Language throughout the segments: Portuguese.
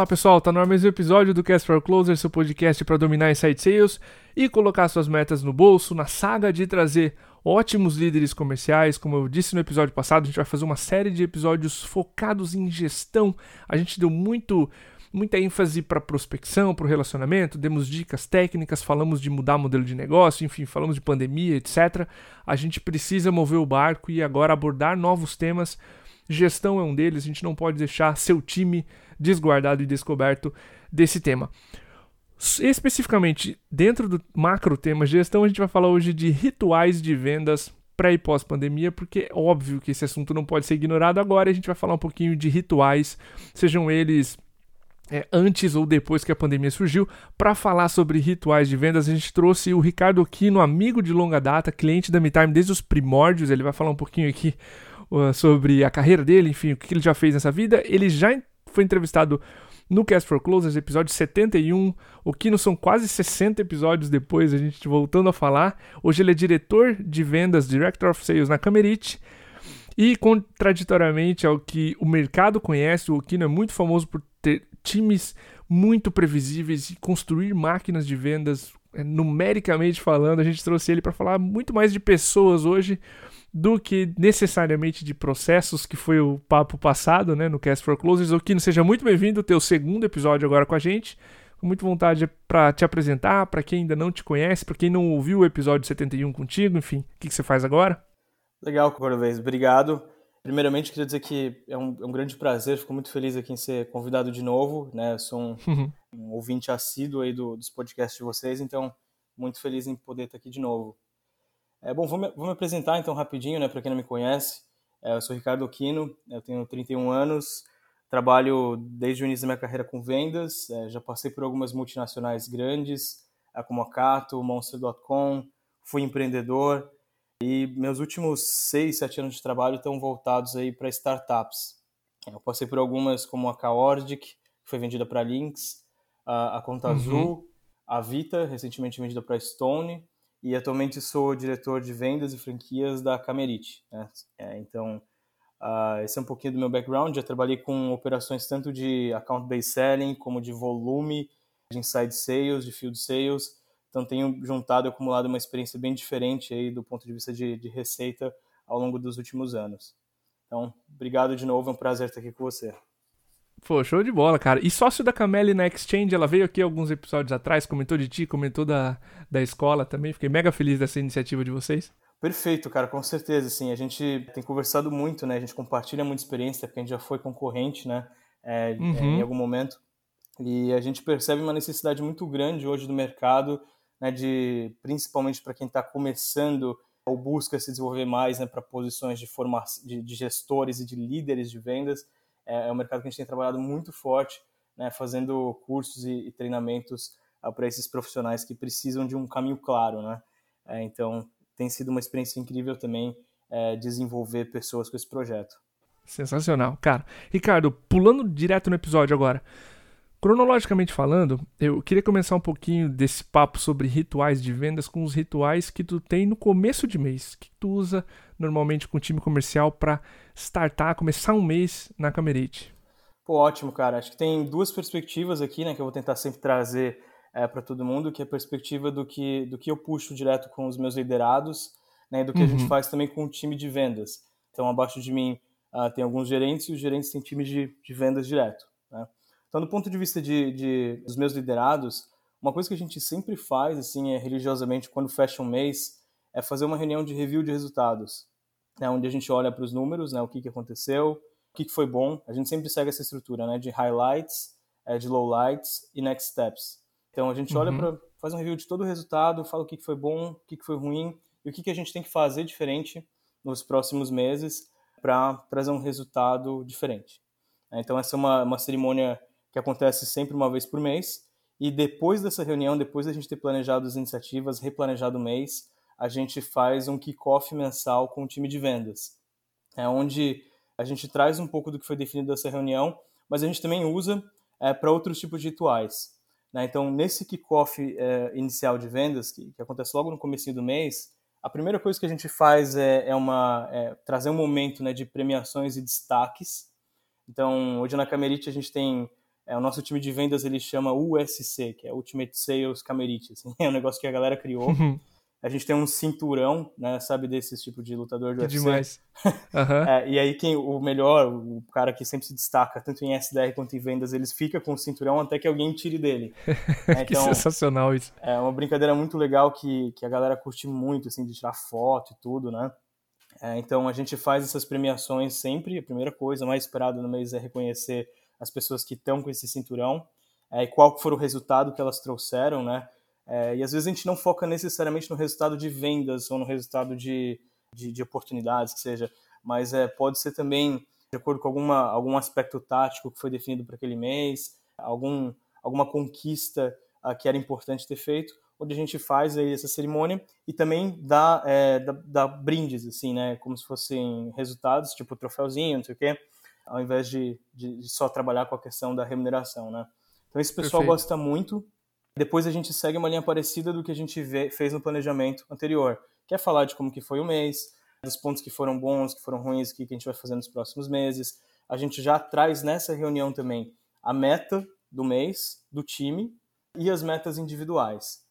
Olá pessoal, tá no mais um episódio do Cast for Closer, seu podcast para dominar inside sales e colocar suas metas no bolso, na saga de trazer ótimos líderes comerciais. Como eu disse no episódio passado, a gente vai fazer uma série de episódios focados em gestão. A gente deu muito muita ênfase para prospecção, para o relacionamento, demos dicas técnicas, falamos de mudar modelo de negócio, enfim, falamos de pandemia, etc. A gente precisa mover o barco e agora abordar novos temas. Gestão é um deles, a gente não pode deixar seu time desguardado e descoberto desse tema. Especificamente dentro do macro tema gestão, a gente vai falar hoje de rituais de vendas pré e pós-pandemia, porque é óbvio que esse assunto não pode ser ignorado agora. A gente vai falar um pouquinho de rituais, sejam eles é, antes ou depois que a pandemia surgiu. Para falar sobre rituais de vendas, a gente trouxe o Ricardo Aquino, amigo de longa data, cliente da MeTime desde os primórdios. Ele vai falar um pouquinho aqui uh, sobre a carreira dele, enfim, o que ele já fez nessa vida. Ele já foi entrevistado no Cast for Closers, episódio 71. O Kino são quase 60 episódios depois, a gente voltando a falar. Hoje ele é diretor de vendas, Director of Sales na Camerite. E contraditoriamente ao que o mercado conhece, o Kino é muito famoso por ter times muito previsíveis e construir máquinas de vendas é, numericamente falando. A gente trouxe ele para falar muito mais de pessoas hoje do que necessariamente de processos, que foi o papo passado, né, no Cast for Closers. O Kino, seja muito bem-vindo ao teu segundo episódio agora com a gente. Com muita vontade para te apresentar, para quem ainda não te conhece, para quem não ouviu o episódio 71 contigo, enfim, o que, que você faz agora? Legal, Corvez, obrigado. Primeiramente, queria dizer que é um, é um, grande prazer, fico muito feliz aqui em ser convidado de novo, né? Eu sou um, uhum. um ouvinte assíduo aí do, dos podcasts de vocês, então muito feliz em poder estar aqui de novo. É, bom, vou me, vou me, apresentar então rapidinho, né, para quem não me conhece. É, eu sou Ricardo Aquino, eu tenho 31 anos, trabalho desde o início da minha carreira com vendas, é, já passei por algumas multinacionais grandes, como a Cato, Monster.com, fui empreendedor e meus últimos 6, 7 anos de trabalho estão voltados aí para startups. É, eu passei por algumas como a Kaordic, que foi vendida para Lynx, a, a Conta uhum. Azul, a Vita, recentemente vendida para Stone, e atualmente sou diretor de vendas e franquias da Camerite. Né? É, então, uh, esse é um pouquinho do meu background. Já trabalhei com operações tanto de account-based selling como de volume, de inside sales, de field sales. Então, tenho juntado e acumulado uma experiência bem diferente aí do ponto de vista de, de receita ao longo dos últimos anos. Então, obrigado de novo, é um prazer estar aqui com você. Pô, show de bola, cara. E sócio da Cameli na Exchange, ela veio aqui alguns episódios atrás, comentou de ti, comentou da, da escola também. Fiquei mega feliz dessa iniciativa de vocês. Perfeito, cara, com certeza, sim. A gente tem conversado muito, né? A gente compartilha muita experiência, porque a gente já foi concorrente, né? É, uhum. é, em algum momento. E a gente percebe uma necessidade muito grande hoje do mercado, né? De, principalmente para quem está começando ou busca se desenvolver mais, né? Para posições de, forma, de, de gestores e de líderes de vendas é, é um mercado que a gente tem trabalhado muito forte, né, fazendo cursos e, e treinamentos uh, para esses profissionais que precisam de um caminho claro, né? É, então, tem sido uma experiência incrível também é, desenvolver pessoas com esse projeto. Sensacional, cara. Ricardo, pulando direto no episódio agora. Cronologicamente falando, eu queria começar um pouquinho desse papo sobre rituais de vendas com os rituais que tu tem no começo de mês, que tu usa normalmente com o time comercial para startar, começar um mês na Camerite. Pô, ótimo, cara. Acho que tem duas perspectivas aqui, né, que eu vou tentar sempre trazer é, para todo mundo, que é a perspectiva do que, do que eu puxo direto com os meus liderados, né, do que uhum. a gente uhum. faz também com o time de vendas. Então, abaixo de mim uh, tem alguns gerentes e os gerentes têm times de, de vendas direto. Né? Então, do ponto de vista de, de, dos meus liderados, uma coisa que a gente sempre faz, assim, é religiosamente, quando fecha um mês, é fazer uma reunião de review de resultados, né, onde a gente olha para os números, né, o que, que aconteceu, o que, que foi bom. A gente sempre segue essa estrutura, né, de highlights, é, de lowlights e next steps. Então, a gente uhum. olha para, faz um review de todo o resultado, fala o que, que foi bom, o que, que foi ruim e o que, que a gente tem que fazer diferente nos próximos meses para trazer um resultado diferente. Então, essa é uma, uma cerimônia que acontece sempre uma vez por mês. E depois dessa reunião, depois da gente ter planejado as iniciativas, replanejado o mês, a gente faz um kickoff mensal com o time de vendas. É onde a gente traz um pouco do que foi definido dessa reunião, mas a gente também usa é, para outros tipos de rituais. Né? Então, nesse kickoff é, inicial de vendas, que, que, acontece logo no começo do mês, a primeira coisa que a gente faz é, é uma, é trazer um momento né, de premiações e destaques. Então, hoje na Camerite a gente tem é, o nosso time de vendas ele chama USC, que é Ultimate Sales Camerite. Assim, é um negócio que a galera criou. A gente tem um cinturão, né? Sabe desse tipo de lutador de UFC? Demais. Uhum. é, e aí quem o melhor, o cara que sempre se destaca, tanto em SDR quanto em vendas, eles fica com o cinturão até que alguém tire dele. É, que então, sensacional isso. É uma brincadeira muito legal que, que a galera curte muito, assim, de tirar foto e tudo, né? É, então a gente faz essas premiações sempre. A primeira coisa mais esperada no mês é reconhecer as pessoas que estão com esse cinturão é, e qual for o resultado que elas trouxeram, né? É, e às vezes a gente não foca necessariamente no resultado de vendas ou no resultado de, de, de oportunidades, que seja, mas é, pode ser também de acordo com alguma, algum aspecto tático que foi definido para aquele mês, algum, alguma conquista uh, que era importante ter feito, onde a gente faz aí essa cerimônia e também dá, é, dá, dá, brindes, assim, né? Como se fossem resultados, tipo troféuzinho, não sei o quê ao invés de, de, de, só trabalhar com a questão da remuneração, né? Então esse pessoal Perfeito. gosta muito. Depois a gente segue uma linha parecida do que a gente vê, fez no planejamento anterior, que é falar de como que foi o mês, dos pontos que foram bons, que foram ruins, o que a gente vai fazer nos próximos meses. A gente já traz nessa reunião também a meta do mês, do time e as metas individuais.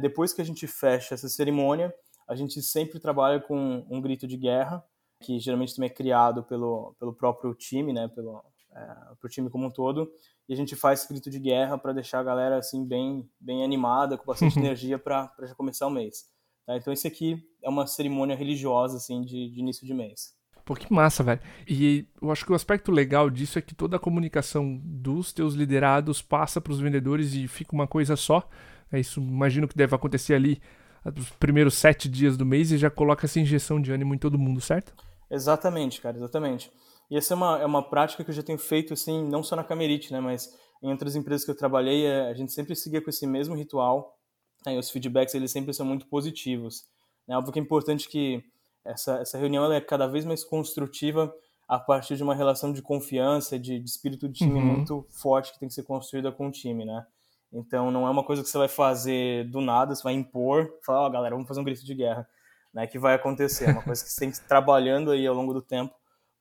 Depois que a gente fecha essa cerimônia, a gente sempre trabalha com um grito de guerra, que geralmente também é criado pelo, pelo próprio time, né, pelo é, pro time como um todo, e a gente faz grito de guerra para deixar a galera assim bem bem animada, com bastante energia para já começar o mês. Tá? Então esse aqui é uma cerimônia religiosa assim de, de início de mês. Pô, que massa, velho. E eu acho que o aspecto legal disso é que toda a comunicação dos teus liderados passa para os vendedores e fica uma coisa só. É isso, imagino que deve acontecer ali nos primeiros sete dias do mês e já coloca essa injeção de ânimo em todo mundo, certo? Exatamente, cara, exatamente. E essa é uma, é uma prática que eu já tenho feito, assim, não só na Camerite, né, mas em outras empresas que eu trabalhei, é, a gente sempre seguia com esse mesmo ritual, né, e os feedbacks, eles sempre são muito positivos. É óbvio que é importante que essa, essa reunião ela é cada vez mais construtiva a partir de uma relação de confiança, de, de espírito de time uhum. muito forte que tem que ser construída com o time, né? Então não é uma coisa que você vai fazer do nada, você vai impor, falar, ó, oh, galera, vamos fazer um grito de guerra né, que vai acontecer. É uma coisa que você tem que ir trabalhando aí ao longo do tempo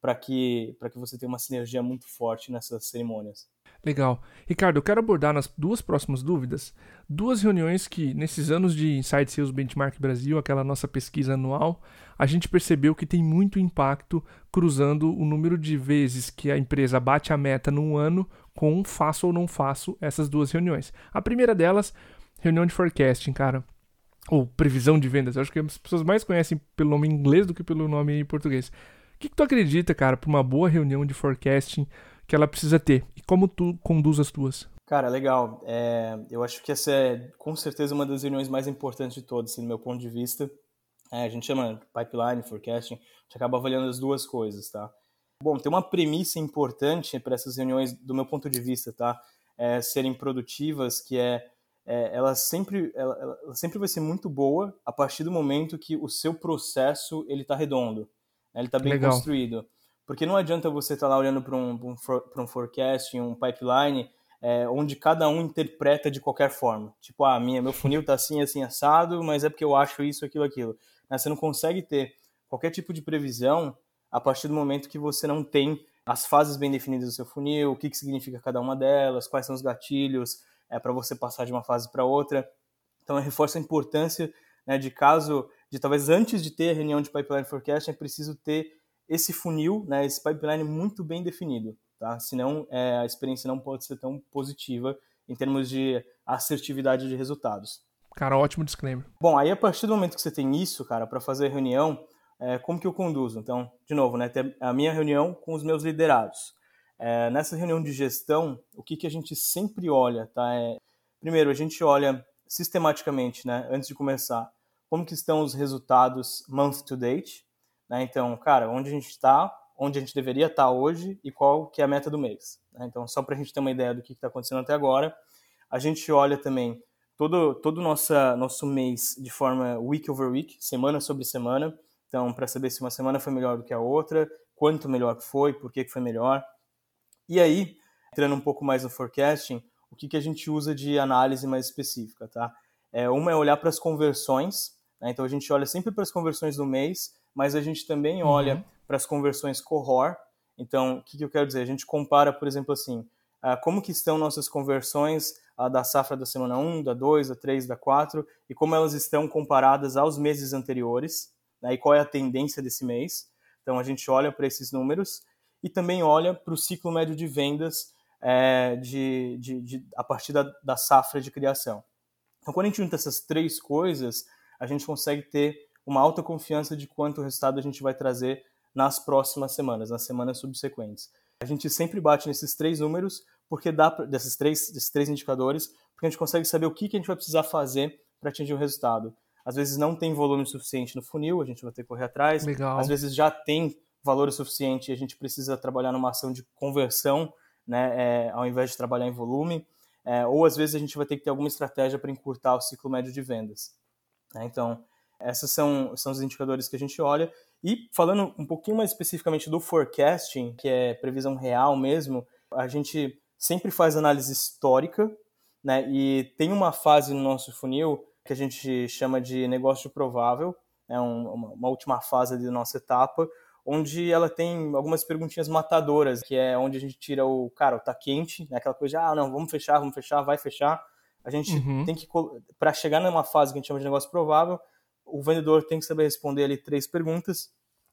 para que, que você tenha uma sinergia muito forte nessas cerimônias. Legal. Ricardo, eu quero abordar nas duas próximas dúvidas duas reuniões que, nesses anos de Inside Sales Benchmark Brasil, aquela nossa pesquisa anual, a gente percebeu que tem muito impacto cruzando o número de vezes que a empresa bate a meta num ano com faço ou não faço essas duas reuniões. A primeira delas, reunião de forecasting, cara ou previsão de vendas. Eu acho que as pessoas mais conhecem pelo nome em inglês do que pelo nome em português. O que, que tu acredita, cara, para uma boa reunião de forecasting que ela precisa ter? E como tu conduz as tuas? Cara, legal. É, eu acho que essa é com certeza uma das reuniões mais importantes de todas, assim, do meu ponto de vista. É, a gente chama pipeline, forecasting, a gente acaba avaliando as duas coisas, tá? Bom, tem uma premissa importante para essas reuniões, do meu ponto de vista, tá? É, serem produtivas, que é é, ela, sempre, ela, ela, sempre vai ser muito boa a partir do momento que o seu processo ele está redondo, né? ele está bem Legal. construído. Porque não adianta você estar tá lá olhando para um, um, um forecast, um pipeline, é, onde cada um interpreta de qualquer forma. Tipo, ah, minha, meu funil está assim, assim, assado, mas é porque eu acho isso, aquilo, aquilo. Né? Você não consegue ter qualquer tipo de previsão a partir do momento que você não tem as fases bem definidas do seu funil, o que, que significa cada uma delas, quais são os gatilhos, é, para você passar de uma fase para outra. Então, reforça a importância né, de caso, de talvez antes de ter a reunião de pipeline forecast, é preciso ter esse funil, né, esse pipeline muito bem definido, tá? Senão é, a experiência não pode ser tão positiva em termos de assertividade de resultados. Cara, ótimo disclaimer. Bom, aí a partir do momento que você tem isso, cara, para fazer a reunião, é, como que eu conduzo? Então, de novo, né, ter a minha reunião com os meus liderados. É, nessa reunião de gestão, o que, que a gente sempre olha, tá? É, primeiro, a gente olha sistematicamente, né, antes de começar, como que estão os resultados month to date, né? Então, cara, onde a gente está, onde a gente deveria estar tá hoje e qual que é a meta do mês. Né? Então, só para a gente ter uma ideia do que está acontecendo até agora, a gente olha também todo todo nossa nosso mês de forma week over week, semana sobre semana. Então, para saber se uma semana foi melhor do que a outra, quanto melhor foi, por que, foi melhor. E aí, entrando um pouco mais no forecasting, o que, que a gente usa de análise mais específica, tá? É, uma é olhar para as conversões? Então a gente olha sempre para as conversões do mês, mas a gente também uhum. olha para as conversões cohort. Então, o que, que eu quero dizer? A gente compara, por exemplo, assim, uh, como que estão nossas conversões uh, da safra da semana 1, da 2, da 3, da 4 e como elas estão comparadas aos meses anteriores né, e qual é a tendência desse mês. Então a gente olha para esses números e também olha para o ciclo médio de vendas é, de, de, de, a partir da, da safra de criação. Então, quando a gente junta essas três coisas, a gente consegue ter uma alta confiança de quanto resultado a gente vai trazer nas próximas semanas, nas semanas subsequentes. A gente sempre bate nesses três números, porque dá desses três, desses três indicadores, porque a gente consegue saber o que, que a gente vai precisar fazer para atingir o resultado. Às vezes não tem volume suficiente no funil, a gente vai ter que correr atrás. Legal. Às vezes já tem valor suficiente e a gente precisa trabalhar numa ação de conversão, né, é, ao invés de trabalhar em volume. É, ou às vezes a gente vai ter que ter alguma estratégia para encurtar o ciclo médio de vendas. Né? Então, esses são, são os indicadores que a gente olha. E falando um pouquinho mais especificamente do forecasting, que é previsão real mesmo, a gente sempre faz análise histórica, né? E tem uma fase no nosso funil que a gente chama de negócio provável, é um, uma, uma, última fase da nossa etapa, onde ela tem algumas perguntinhas matadoras, que é onde a gente tira o, cara, tá quente, né? aquela coisa de, ah, não, vamos fechar, vamos fechar, vai fechar. A gente uhum. tem que, para chegar numa fase que a gente chama de negócio provável, o vendedor tem que saber responder ali três perguntas,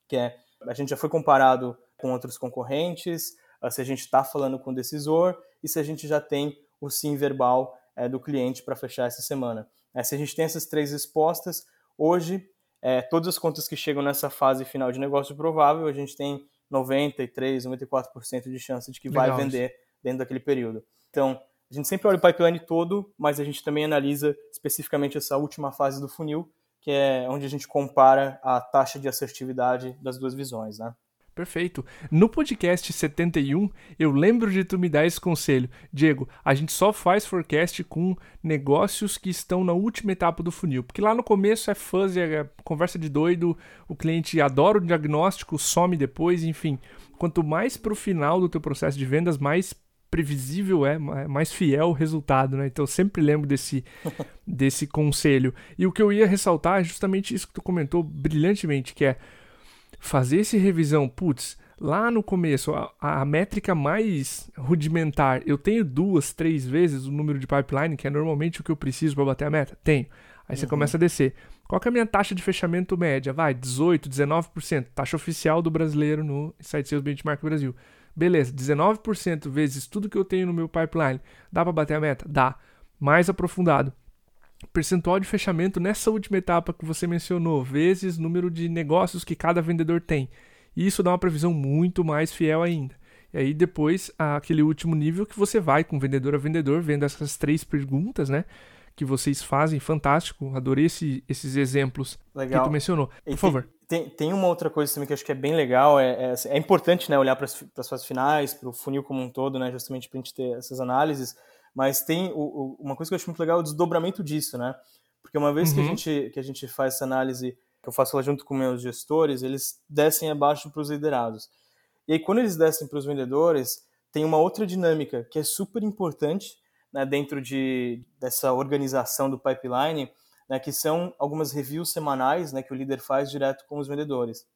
que é, a gente já foi comparado com outros concorrentes, ah, se a gente está falando com o decisor e se a gente já tem o sim verbal é, do cliente para fechar essa semana. É, se a gente tem essas três respostas, hoje, é, todas as contas que chegam nessa fase final de negócio provável, a gente tem 93, 94% de chance de que Legal. vai vender dentro daquele período. Então, a gente sempre olha o pipeline todo, mas a gente também analisa especificamente essa última fase do funil, que é onde a gente compara a taxa de assertividade das duas visões, né? Perfeito. No podcast 71, eu lembro de tu me dar esse conselho. Diego, a gente só faz forecast com negócios que estão na última etapa do funil. Porque lá no começo é fuzzy, é conversa de doido, o cliente adora o diagnóstico, some depois, enfim. Quanto mais pro final do teu processo de vendas, mais previsível é, mais fiel o resultado, né? Então eu sempre lembro desse, desse conselho. E o que eu ia ressaltar é justamente isso que tu comentou brilhantemente, que é fazer esse revisão, putz, lá no começo, a, a, métrica mais rudimentar, eu tenho duas, três vezes o número de pipeline, que é normalmente o que eu preciso para bater a meta? Tenho. Aí você uhum. começa a descer. Qual é a minha taxa de fechamento média? Vai, 18, 19%. Taxa oficial do brasileiro no Site Sales Benchmark Brasil. Beleza, 19% vezes tudo que eu tenho no meu pipeline. Dá para bater a meta? Dá. Mais aprofundado. Percentual de fechamento nessa última etapa que você mencionou, vezes número de negócios que cada vendedor tem. E isso dá uma previsão muito mais fiel ainda. E aí depois, aquele último nível que você vai com vendedor a vendedor, vendo essas três perguntas, né? Que vocês fazem, fantástico. Adorei esse, esses exemplos Legal. que tu mencionou. Por favor. Tem, tem uma outra coisa também que eu acho que é bem legal, é, é, é importante né, olhar para as fases finais, para o funil como um todo, né, justamente para a gente ter essas análises, mas tem o, o, uma coisa que eu acho muito legal é o desdobramento disso, né? Porque uma vez uhum. que, a uhum. gente, que a gente faz essa análise, que eu faço lá junto com meus gestores, eles descem abaixo para os liderados. E aí quando eles descem para os vendedores, tem uma outra dinâmica que é super importante né, dentro de, dessa organização do pipeline, né, que são algumas reviews semanais né, que o líder faz direto com os vendedores.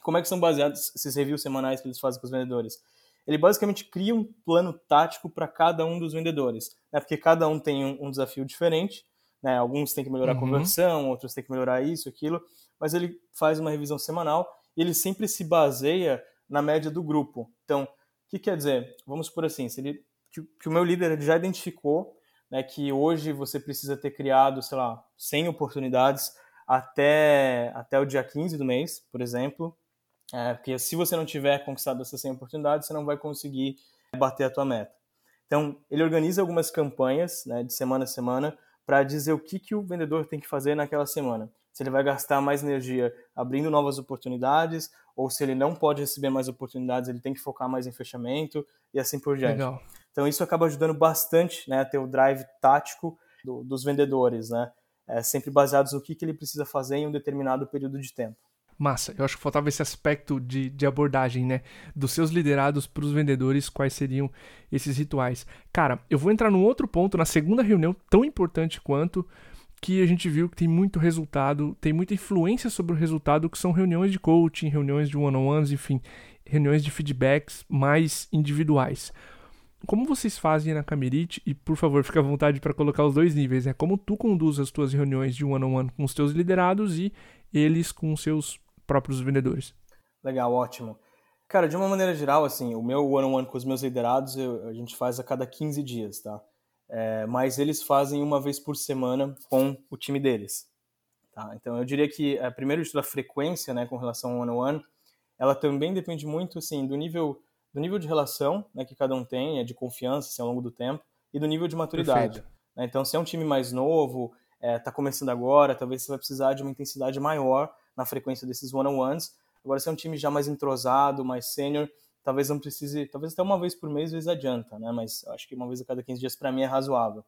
Como é que são baseados esses reviews semanais que eles fazem com os vendedores? Ele basicamente cria um plano tático para cada um dos vendedores, né, porque cada um tem um, um desafio diferente, né, alguns têm que melhorar uhum. a conversão, outros têm que melhorar isso, aquilo, mas ele faz uma revisão semanal e ele sempre se baseia na média do grupo. Então, o que quer dizer? Vamos por assim, se ele, que, que o meu líder já identificou né, que hoje você precisa ter criado, sei lá, 100 oportunidades até, até o dia 15 do mês, por exemplo, é, porque se você não tiver conquistado essas 100 oportunidades, você não vai conseguir bater a tua meta. Então, ele organiza algumas campanhas né, de semana a semana para dizer o que, que o vendedor tem que fazer naquela semana. Se ele vai gastar mais energia abrindo novas oportunidades, ou se ele não pode receber mais oportunidades, ele tem que focar mais em fechamento e assim por diante. Legal. Então isso acaba ajudando bastante né, a ter o drive tático do, dos vendedores, né? É, sempre baseados no que, que ele precisa fazer em um determinado período de tempo. Massa, eu acho que faltava esse aspecto de, de abordagem, né? Dos seus liderados para os vendedores, quais seriam esses rituais. Cara, eu vou entrar num outro ponto, na segunda reunião, tão importante quanto, que a gente viu que tem muito resultado, tem muita influência sobre o resultado, que são reuniões de coaching, reuniões de one-on-ones, enfim, reuniões de feedbacks mais individuais. Como vocês fazem na Camerite, e por favor, fica à vontade para colocar os dois níveis, né? Como tu conduz as tuas reuniões de one-on-one -on -one com os teus liderados e eles com os seus próprios vendedores. Legal, ótimo. Cara, de uma maneira geral, assim, o meu one-on-one -on -one com os meus liderados eu, a gente faz a cada 15 dias, tá? É, mas eles fazem uma vez por semana com o time deles. Tá? Então, eu diria que, é, primeiro a frequência né, com relação ao one-on-one, -on -one, ela também depende muito assim, do nível do nível de relação né, que cada um tem, é de confiança assim, ao longo do tempo, e do nível de maturidade. Né? Então, se é um time mais novo, está é, tá começando agora, talvez você vai precisar de uma intensidade maior na frequência desses one-on-ones. Agora, se é um time já mais entrosado, mais sênior, talvez não precise, talvez até uma vez por mês, às vezes adianta, né? Mas acho que uma vez a cada 15 dias para mim é razoável.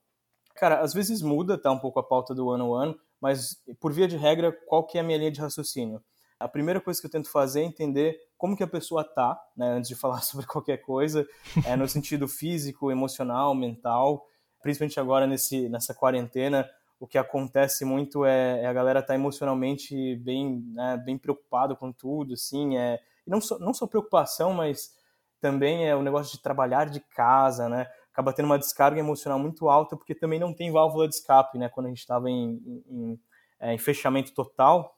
Cara, às vezes muda, tá um pouco a pauta do one-on-one, mas por via de regra, qual que é a minha linha de raciocínio? A primeira coisa que eu tento fazer é entender como que a pessoa tá, né, antes de falar sobre qualquer coisa, é, no sentido físico, emocional, mental, principalmente agora nesse, nessa quarentena, o que acontece muito é, é a galera tá emocionalmente bem, né, bem preocupado com tudo, assim, é, não só, não só preocupação, mas também é o negócio de trabalhar de casa, né, acaba tendo uma descarga emocional muito alta, porque também não tem válvula de escape, né, quando a gente estava em, em, em, é, em fechamento total,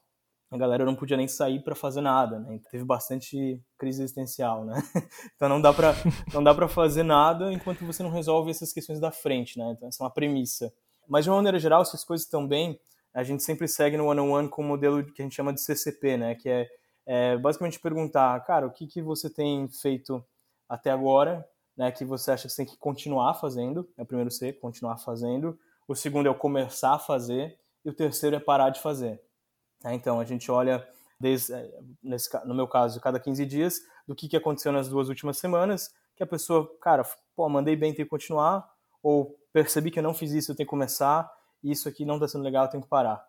a galera não podia nem sair para fazer nada, né? Teve bastante crise existencial, né? Então não dá para não dá para fazer nada enquanto você não resolve essas questões da frente, né? Então essa é uma premissa. Mas de uma maneira geral, se as coisas bem, a gente sempre segue no one on one com o modelo que a gente chama de CCP, né? Que é, é basicamente perguntar, cara, o que que você tem feito até agora, né? Que você acha que você tem que continuar fazendo? É o primeiro C, continuar fazendo. O segundo é o começar a fazer e o terceiro é parar de fazer. Né? Então, a gente olha, desde, eh, nesse, no meu caso, cada 15 dias, do que, que aconteceu nas duas últimas semanas, que a pessoa, cara, pô, mandei bem, tem que continuar, ou percebi que eu não fiz isso, eu tenho que começar, isso aqui não está sendo legal, eu tenho que parar.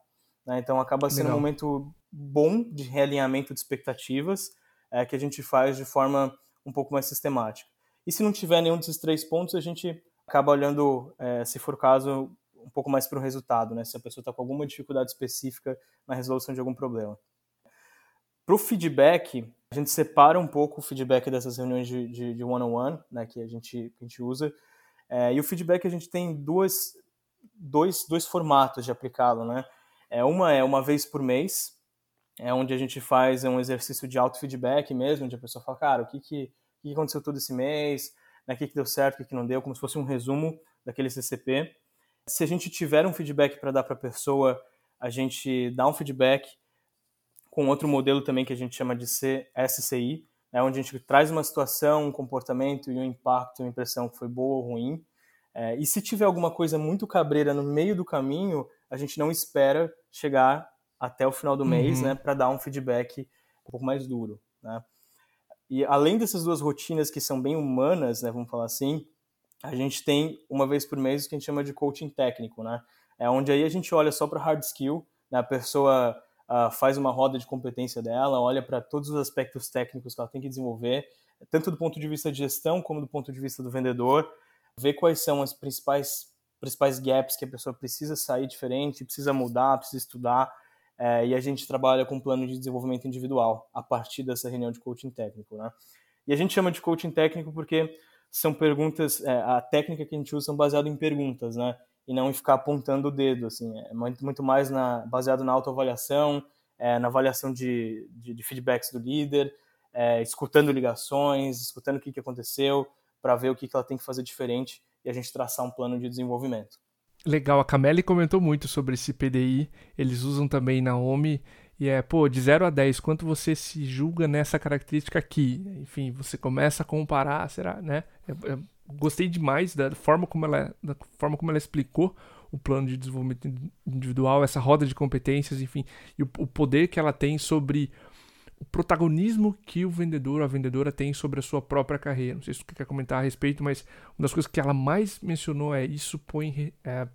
Né? Então, acaba sendo legal. um momento bom de realinhamento de expectativas, é, que a gente faz de forma um pouco mais sistemática. E se não tiver nenhum desses três pontos, a gente acaba olhando, é, se for o caso, um pouco mais para o resultado, né? Se a pessoa está com alguma dificuldade específica na resolução de algum problema. Para o feedback, a gente separa um pouco o feedback dessas reuniões de, one-on-one, né, que a gente, que a gente usa. É, e o feedback a gente tem duas, dois, dois formatos de aplicá-lo, né? É, uma é uma vez por mês, é onde a gente faz um exercício de auto-feedback mesmo, onde a pessoa fala, cara, o que, que, o que aconteceu todo esse mês, né, o que, que deu certo, o que, que não deu, como se fosse um resumo daquele CCP. Se a gente tiver um feedback para dar para a pessoa, a gente dá um feedback com outro modelo também que a gente chama de SCI, é onde a gente traz uma situação, um comportamento e um impacto, uma impressão que foi boa ou ruim. É, e se tiver alguma coisa muito cabreira no meio do caminho, a gente não espera chegar até o final do uhum. mês, né, para dar um feedback um pouco mais duro, né? E além dessas duas rotinas que são bem humanas, né, vamos falar assim, a gente tem uma vez por mês o que a gente chama de coaching técnico, né? É onde aí a gente olha só para hard skill, né? a pessoa uh, faz uma roda de competência dela, olha para todos os aspectos técnicos que ela tem que desenvolver, tanto do ponto de vista de gestão como do ponto de vista do vendedor, ver quais são as principais principais gaps que a pessoa precisa sair diferente, precisa mudar, precisa estudar, é, e a gente trabalha com um plano de desenvolvimento individual a partir dessa reunião de coaching técnico, né? E a gente chama de coaching técnico porque são perguntas, é, a técnica que a gente usa são baseadas em perguntas, né? E não em ficar apontando o dedo, assim. É muito, muito mais na, baseado na autoavaliação, é, na avaliação de, de, de, feedbacks do líder, é, escutando ligações, escutando o que, que aconteceu, para ver o que, que ela tem que fazer diferente e a gente traçar um plano de desenvolvimento. Legal, a Camille comentou muito sobre esse PDI, eles usam também na OMI e é, pô, de 0 a 10, quanto você se julga nessa característica aqui? Enfim, você começa a comparar, será, né? Eu, eu gostei demais da forma como ela, da forma como ela explicou o plano de desenvolvimento individual, essa roda de competências, enfim, e o, o poder que ela tem sobre o protagonismo que o vendedor ou a vendedora tem sobre a sua própria carreira. Não sei se você quer comentar a respeito, mas uma das coisas que ela mais mencionou é isso põe é,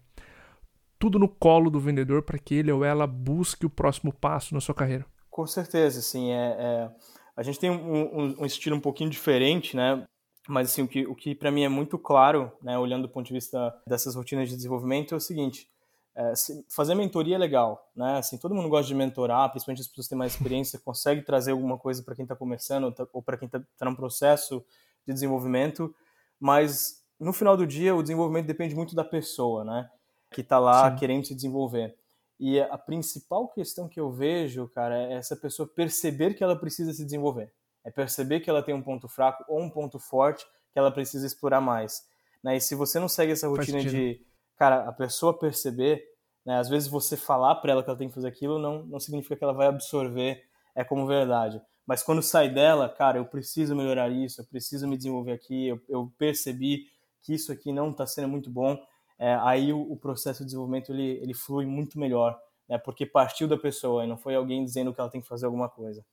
tudo no colo do vendedor para que ele ou ela busque o próximo passo na sua carreira. Com certeza, assim, é, é a gente tem um, um, um, estilo um pouquinho diferente, né? Mas assim, o que, o que para mim é muito claro, né, olhando do ponto de vista dessas rotinas de desenvolvimento, é o seguinte: é, fazer mentoria é legal, né? Assim, todo mundo gosta de mentorar, principalmente as pessoas que têm mais experiência, consegue trazer alguma coisa para quem está começando ou tá, para quem está tá num processo de desenvolvimento, mas no final do dia, o desenvolvimento depende muito da pessoa, né? Que está lá Sim. querendo se desenvolver. E a principal questão que eu vejo, cara, é essa pessoa perceber que ela precisa se desenvolver. É perceber que ela tem um ponto fraco ou um ponto forte que ela precisa explorar mais. Né? E se você não segue essa rotina de, cara, a pessoa perceber, né? às vezes você falar para ela que ela tem que fazer aquilo não, não significa que ela vai absorver é como verdade. Mas quando sai dela, cara, eu preciso melhorar isso, eu preciso me desenvolver aqui, eu, eu percebi que isso aqui não está sendo muito bom, é, aí o, o, processo de desenvolvimento ele, ele flui muito melhor, né? porque partiu da pessoa e não foi alguém dizendo que ela tem que fazer alguma coisa.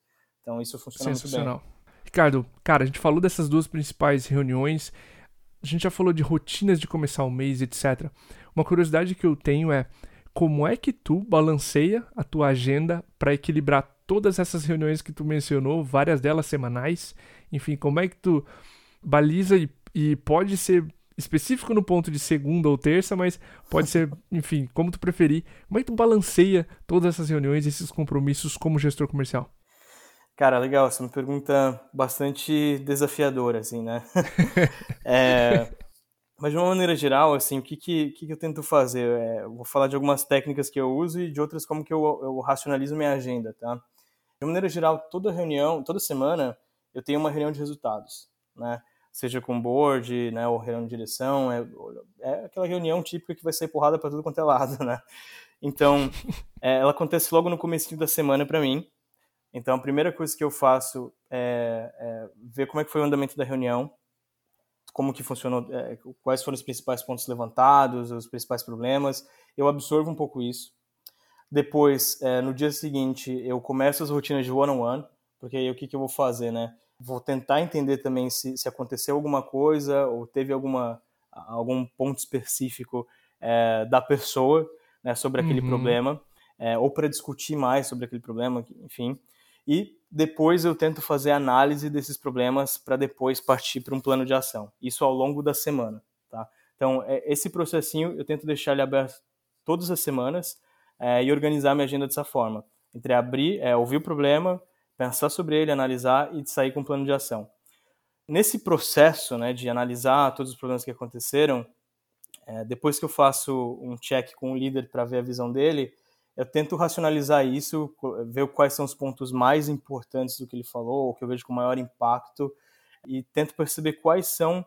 Então isso funciona muito bem. Ricardo, cara, a gente falou dessas duas principais reuniões, a gente já falou de rotinas de começar o mês, etc. Uma curiosidade que eu tenho é como é que tu balanceia a tua agenda para equilibrar todas essas reuniões que tu mencionou, várias delas semanais, enfim, como é que tu baliza e, e pode ser específico no ponto de segunda ou terça, mas pode ser, enfim, como tu preferir. Como é que tu balanceia todas essas reuniões, esses compromissos como gestor comercial? Cara, legal, essa é uma pergunta bastante desafiadora, assim, né? é, mas de uma maneira geral, assim, o que, que, que eu tento fazer? É, eu vou falar de algumas técnicas que eu uso e de outras como que eu, eu racionalizo minha agenda, tá? De uma maneira geral, toda reunião, toda semana, eu tenho uma reunião de resultados, né? Seja com board, né, ou reunião de direção, é, é aquela reunião típica que vai ser porrada para tudo quanto é lado, né? Então, é, ela acontece logo no começo da semana para mim. Então, a primeira coisa que eu faço é, é, ver como é que foi o andamento da reunião, como que funcionou, é, quais foram os principais pontos levantados, os principais problemas. Eu absorvo um pouco isso. Depois, é, no dia seguinte, eu começo as rotinas de one-on-one, -on -one, porque aí o que, que eu vou fazer, né? Vou tentar entender também se, se aconteceu alguma coisa ou teve alguma, algum ponto específico é, da pessoa né, sobre aquele uhum. problema, é, ou para discutir mais sobre aquele problema, enfim. E depois eu tento fazer análise desses problemas para depois partir para um plano de ação. Isso ao longo da semana. Tá? Então, é, esse processinho eu tento deixar ele aberto todas as semanas é, e organizar minha agenda dessa forma. Entre abrir, é, ouvir o problema, pensar sobre ele, analisar e sair com um plano de ação. Nesse processo né, de analisar todos os problemas que aconteceram, é, depois que eu faço um check com o líder para ver a visão dele, eu tento racionalizar isso, ver quais são os pontos mais importantes do que ele falou, o que eu vejo com maior impacto, e tento perceber quais são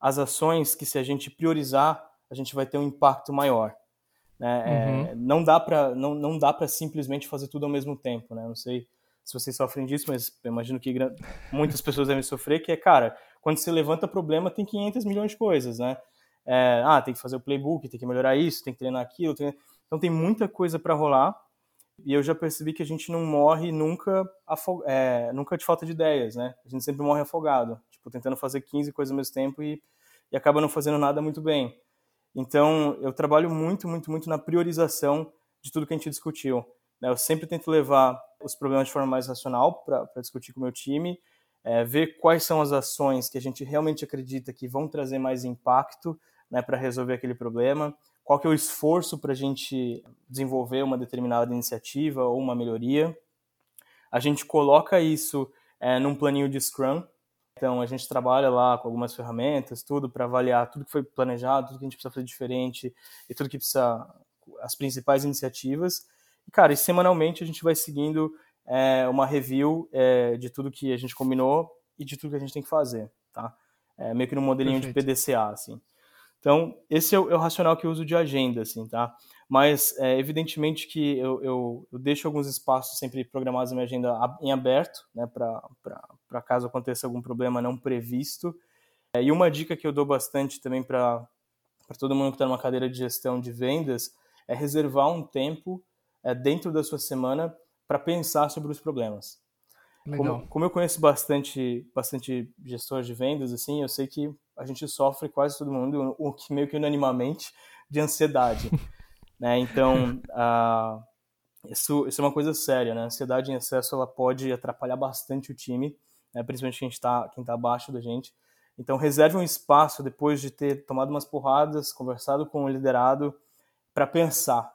as ações que, se a gente priorizar, a gente vai ter um impacto maior. Né? É, uhum. É, não dá para não, não dá simplesmente fazer tudo ao mesmo tempo. Né? Não sei se vocês sofrem disso, mas imagino que muitas pessoas devem sofrer, que é, cara, quando você levanta problema, tem 500 milhões de coisas, né? É, ah, tem que fazer o playbook, tem que melhorar isso, tem que treinar aquilo. Então tem muita coisa para rolar. E eu já percebi que a gente não morre nunca, afog... é, nunca de falta de ideias, né? A gente sempre morre afogado, tipo, tentando fazer 15 coisas ao mesmo tempo e, e acaba não fazendo nada muito bem. Então, eu trabalho muito, muito, muito na priorização de tudo que a gente discutiu. Né? Eu sempre tento levar os problemas de forma mais racional para discutir com o meu time, é, ver quais são as ações que a gente realmente acredita que vão trazer mais impacto né, para resolver aquele problema, qual que é o esforço para a gente desenvolver uma determinada iniciativa ou uma melhoria. A gente coloca isso é, num planinho de Scrum, então a gente trabalha lá com algumas ferramentas, tudo para avaliar tudo que foi planejado, tudo que a gente precisa fazer diferente e tudo que precisa as principais iniciativas e, cara, e semanalmente a gente vai seguindo é, uma review é, de tudo que a gente combinou e de tudo que a gente tem que fazer, tá? É, meio que no modelinho Perfeito. de PDCA, assim. Então, esse é o, é o, racional que eu uso de agenda, assim, tá? Mas, é, evidentemente que eu, eu, eu, deixo alguns espaços sempre programados na minha agenda em aberto, né? Para caso aconteça algum problema não previsto. É, e uma dica que eu dou bastante também para todo mundo que está numa cadeira de gestão de vendas é reservar um tempo é, dentro da sua semana para pensar sobre os problemas. Como, como, eu conheço bastante, bastante gestores de vendas, assim, eu sei que a gente sofre quase todo mundo, o que meio que unanimamente, de ansiedade. né? Então, uh, isso, isso é uma coisa séria, né? A ansiedade em excesso ela pode atrapalhar bastante o time, né? principalmente quem está quem tá abaixo da gente. Então, reserve um espaço depois de ter tomado umas porradas, conversado com o liderado, para pensar,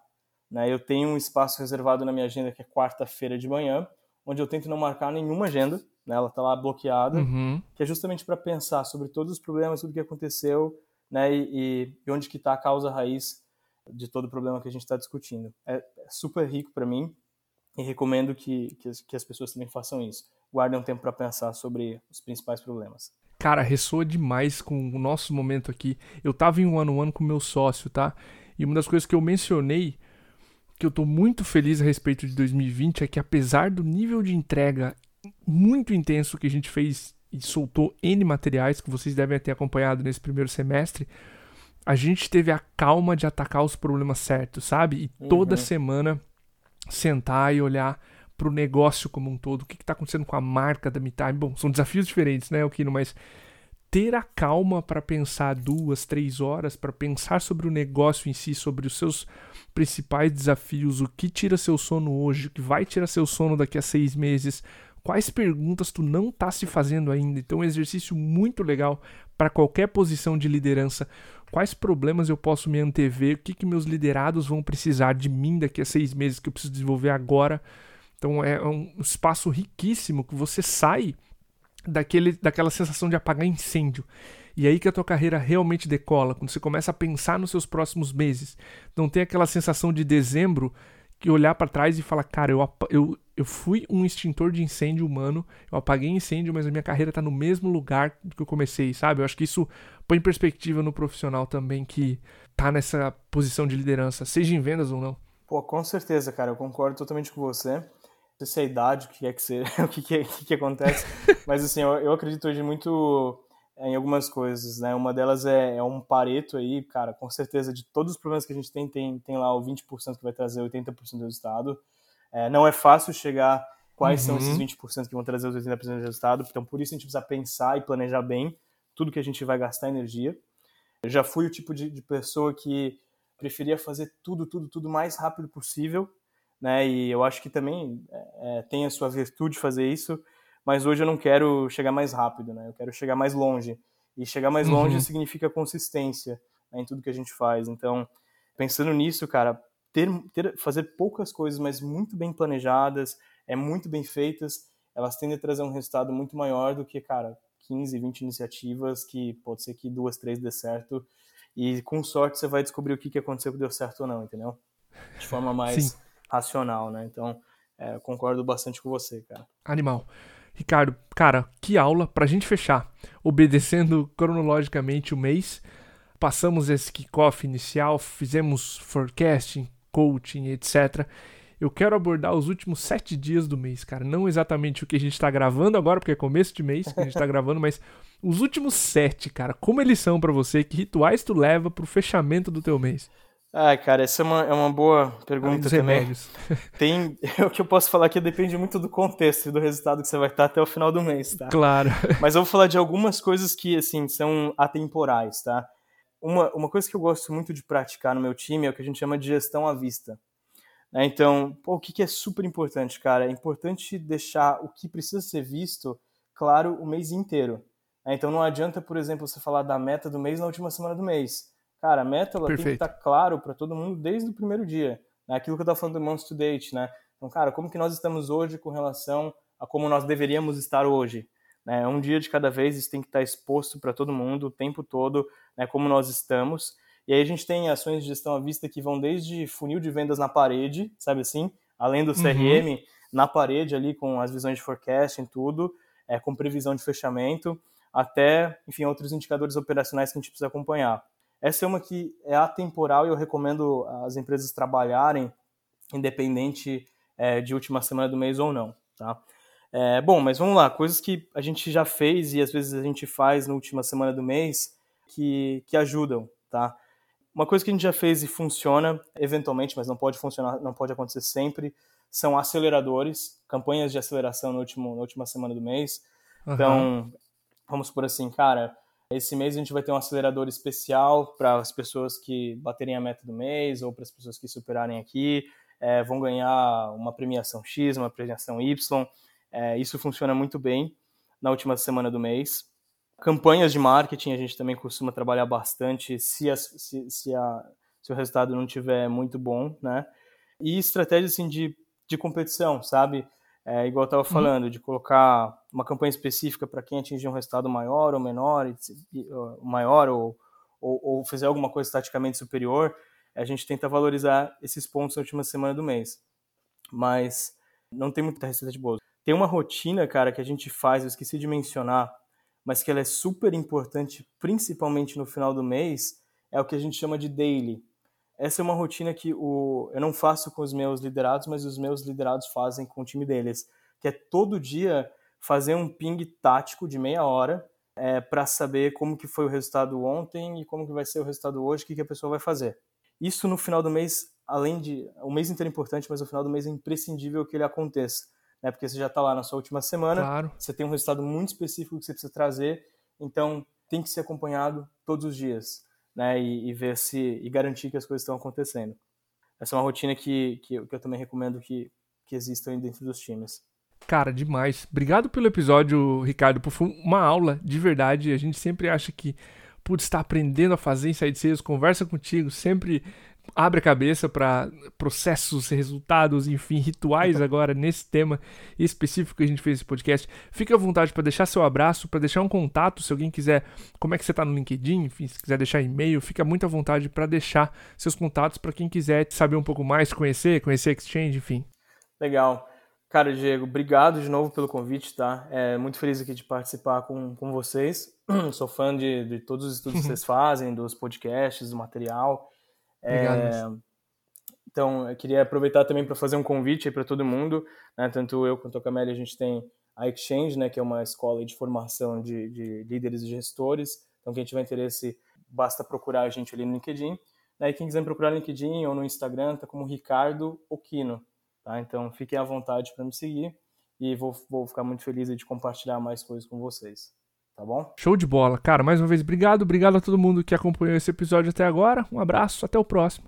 né? Eu tenho um espaço reservado na minha agenda que é quarta-feira de manhã, onde eu tento não marcar nenhuma agenda, né? ela está lá bloqueada, uhum. que é justamente para pensar sobre todos os problemas, tudo que aconteceu, né, e, e onde que está a causa raiz de todo o problema que a gente está discutindo. É, é super rico para mim e recomendo que, que as, que, as, pessoas também façam isso. Guardem um tempo para pensar sobre os principais problemas. Cara, ressoa demais com o nosso momento aqui. Eu tava em um ano ano com meu sócio, tá? E uma das coisas que eu mencionei que eu tô muito feliz a respeito de 2020 é que apesar do nível de entrega muito intenso que a gente fez e soltou N materiais que vocês devem ter acompanhado nesse primeiro semestre, a gente teve a calma de atacar os problemas certos, sabe? E uhum. toda semana sentar e olhar para o negócio como um todo, o que está acontecendo com a marca da MeTime. Bom, são desafios diferentes, né, Okino? Mas ter a calma para pensar duas, três horas, para pensar sobre o negócio em si, sobre os seus principais desafios, o que tira seu sono hoje, o que vai tirar seu sono daqui a seis meses, quais perguntas tu não está se fazendo ainda. Então, é um exercício muito legal para qualquer posição de liderança. Quais problemas eu posso me antever? O que, que meus liderados vão precisar de mim daqui a seis meses que eu preciso desenvolver agora? Então, é um espaço riquíssimo que você sai daquele, daquela sensação de apagar incêndio. E aí que a tua carreira realmente decola, quando você começa a pensar nos seus próximos meses. Não tem aquela sensação de dezembro que olhar para trás e falar, cara, eu, eu, eu fui um extintor de incêndio humano, eu apaguei incêndio, mas a minha carreira está no mesmo lugar que eu comecei, sabe? Eu acho que isso põe em perspectiva no profissional também que tá nessa posição de liderança, seja em vendas ou não. Pô, com certeza, cara, eu concordo totalmente com você. Não sei se é a idade, o que é que, você, o que, que, é, que, que acontece, mas assim, eu, eu acredito hoje muito em algumas coisas, né? Uma delas é, é, um pareto aí, cara, com certeza de todos os problemas que a gente tem, tem, tem lá o 20% que vai trazer 80% do resultado. É, não é fácil chegar quais uhum. são esses 20% que vão trazer os 80% do resultado, então por isso a gente precisa pensar e planejar bem tudo que a gente vai gastar energia. Eu já fui o tipo de, de pessoa que preferia fazer tudo, tudo, tudo mais rápido possível, né? E eu acho que também é, é tem a sua virtude fazer isso, mas hoje eu não quero chegar mais rápido, né? Eu quero chegar mais longe. E chegar mais longe uhum. significa consistência né, em tudo que a gente faz. Então, pensando nisso, cara, ter, ter, fazer poucas coisas, mas muito bem planejadas, é muito bem feitas, elas tendem a trazer um resultado muito maior do que, cara, 15, 20 iniciativas que pode ser que duas, três dê certo. E com sorte você vai descobrir o que, que aconteceu que deu certo ou não, entendeu? De forma mais Sim. Racional, né? Então, é, concordo bastante com você, cara. Animal. Ricardo, cara, que aula pra gente fechar. Obedecendo cronologicamente o mês, passamos esse kickoff inicial, fizemos forecasting, coaching, etc. Eu quero abordar os últimos sete dias do mês, cara. Não exatamente o que a gente tá gravando agora, porque é começo de mês que a gente tá gravando, mas os últimos sete, cara. Como eles são para você? Que rituais tu leva pro fechamento do teu mês? Ai, cara, essa é uma, é uma boa pergunta também. Remédios. Tem, o que eu posso falar aqui depende muito do contexto e do resultado que você vai estar até o final do mês, tá? Claro. Mas eu vou falar de algumas coisas que, assim, são atemporais, tá? Uma, uma coisa que eu gosto muito de praticar no meu time é o que a gente chama de gestão à vista. Né? Então, pô, o que, que é super importante, cara? É importante deixar o que precisa ser visto claro o mês inteiro. Né? Então, não adianta, por exemplo, você falar da meta do mês na última semana do mês Cara, a meta ela tem que estar tá claro para todo mundo desde o primeiro dia. Né? Aquilo que eu estava falando do month to date, né? Então, cara, como que nós estamos hoje com relação a como nós deveríamos estar hoje? Né? Um dia de cada vez, isso tem que estar tá exposto para todo mundo o tempo todo, né? como nós estamos. E aí a gente tem ações de gestão à vista que vão desde funil de vendas na parede, sabe assim? Além do CRM, uhum. na parede ali com as visões de forecasting, tudo, é, com previsão de fechamento, até, enfim, outros indicadores operacionais que a gente precisa acompanhar. Essa é uma que é atemporal e eu recomendo as empresas trabalharem independente é, de última semana do mês ou não, tá? É, bom, mas vamos lá, coisas que a gente já fez e às vezes a gente faz na última semana do mês que, que ajudam, tá? Uma coisa que a gente já fez e funciona eventualmente, mas não pode funcionar, não pode acontecer sempre, são aceleradores, campanhas de aceleração no último, na última semana do mês. Uhum. Então, vamos por assim, cara, esse mês a gente vai ter um acelerador especial para as pessoas que baterem a meta do mês ou para as pessoas que superarem aqui. É, vão ganhar uma premiação X, uma premiação Y. É, isso funciona muito bem na última semana do mês. Campanhas de marketing a gente também costuma trabalhar bastante se, a, se, se, a, se o resultado não tiver muito bom, né? E estratégias assim, de, de competição, sabe? É, igual eu estava uhum. falando, uhum. de colocar uma campanha específica para quem atingir um resultado maior ou menor, maior ou, ou, ou fizer alguma coisa taticamente superior, a gente tenta valorizar esses pontos na última semana do mês. Mas não tem muita receita de bolo. Tem uma rotina, cara, que a gente faz, eu esqueci de mencionar, mas que ela é super importante, principalmente no final do mês, é o que a gente chama de daily. Essa é uma rotina que o, eu não faço com os meus liderados, mas os meus liderados fazem com o time deles, que é todo dia fazer um ping tático de meia hora é, para saber como que foi o resultado ontem e como que vai ser o resultado hoje, o que, que a pessoa vai fazer. Isso no final do mês, além de o mês inteiro é importante, mas no final do mês é imprescindível que ele aconteça, né? Porque você já está lá na sua última semana, claro. você tem um resultado muito específico que você precisa trazer, então tem que ser acompanhado todos os dias, né? E, e ver se e garantir que as coisas estão acontecendo. Essa é uma rotina que, que, que eu também recomendo que, que existam dentro dos times. Cara, demais. Obrigado pelo episódio, Ricardo. Foi uma aula de verdade. A gente sempre acha que, putz, está aprendendo a fazer inside sales, conversa contigo, sempre abre a cabeça para processos, resultados, enfim, rituais agora nesse tema específico que a gente fez esse podcast. Fique à vontade para deixar seu abraço, para deixar um contato, se alguém quiser, como é que você está no LinkedIn, enfim, se quiser deixar e-mail, fica muito à vontade para deixar seus contatos para quem quiser saber um pouco mais, conhecer, conhecer Exchange, enfim. Legal. Cara, Diego, obrigado de novo pelo convite, tá? É muito feliz aqui de participar com, com vocês. Sou fã de, de todos os estudos que vocês fazem, dos podcasts, do material. Obrigado. É, então, eu queria aproveitar também para fazer um convite para todo mundo, né? Tanto eu quanto a Camélia, a gente tem a Exchange, né? Que é uma escola de formação de, de líderes e gestores. Então, quem tiver interesse, basta procurar a gente ali no LinkedIn. Né? E quem quiser procurar no LinkedIn ou no Instagram, tá como Ricardo Okino. Tá? Então fiquem à vontade para me seguir e vou, vou ficar muito feliz de compartilhar mais coisas com vocês. Tá bom? Show de bola. Cara, mais uma vez, obrigado. Obrigado a todo mundo que acompanhou esse episódio até agora. Um abraço, até o próximo.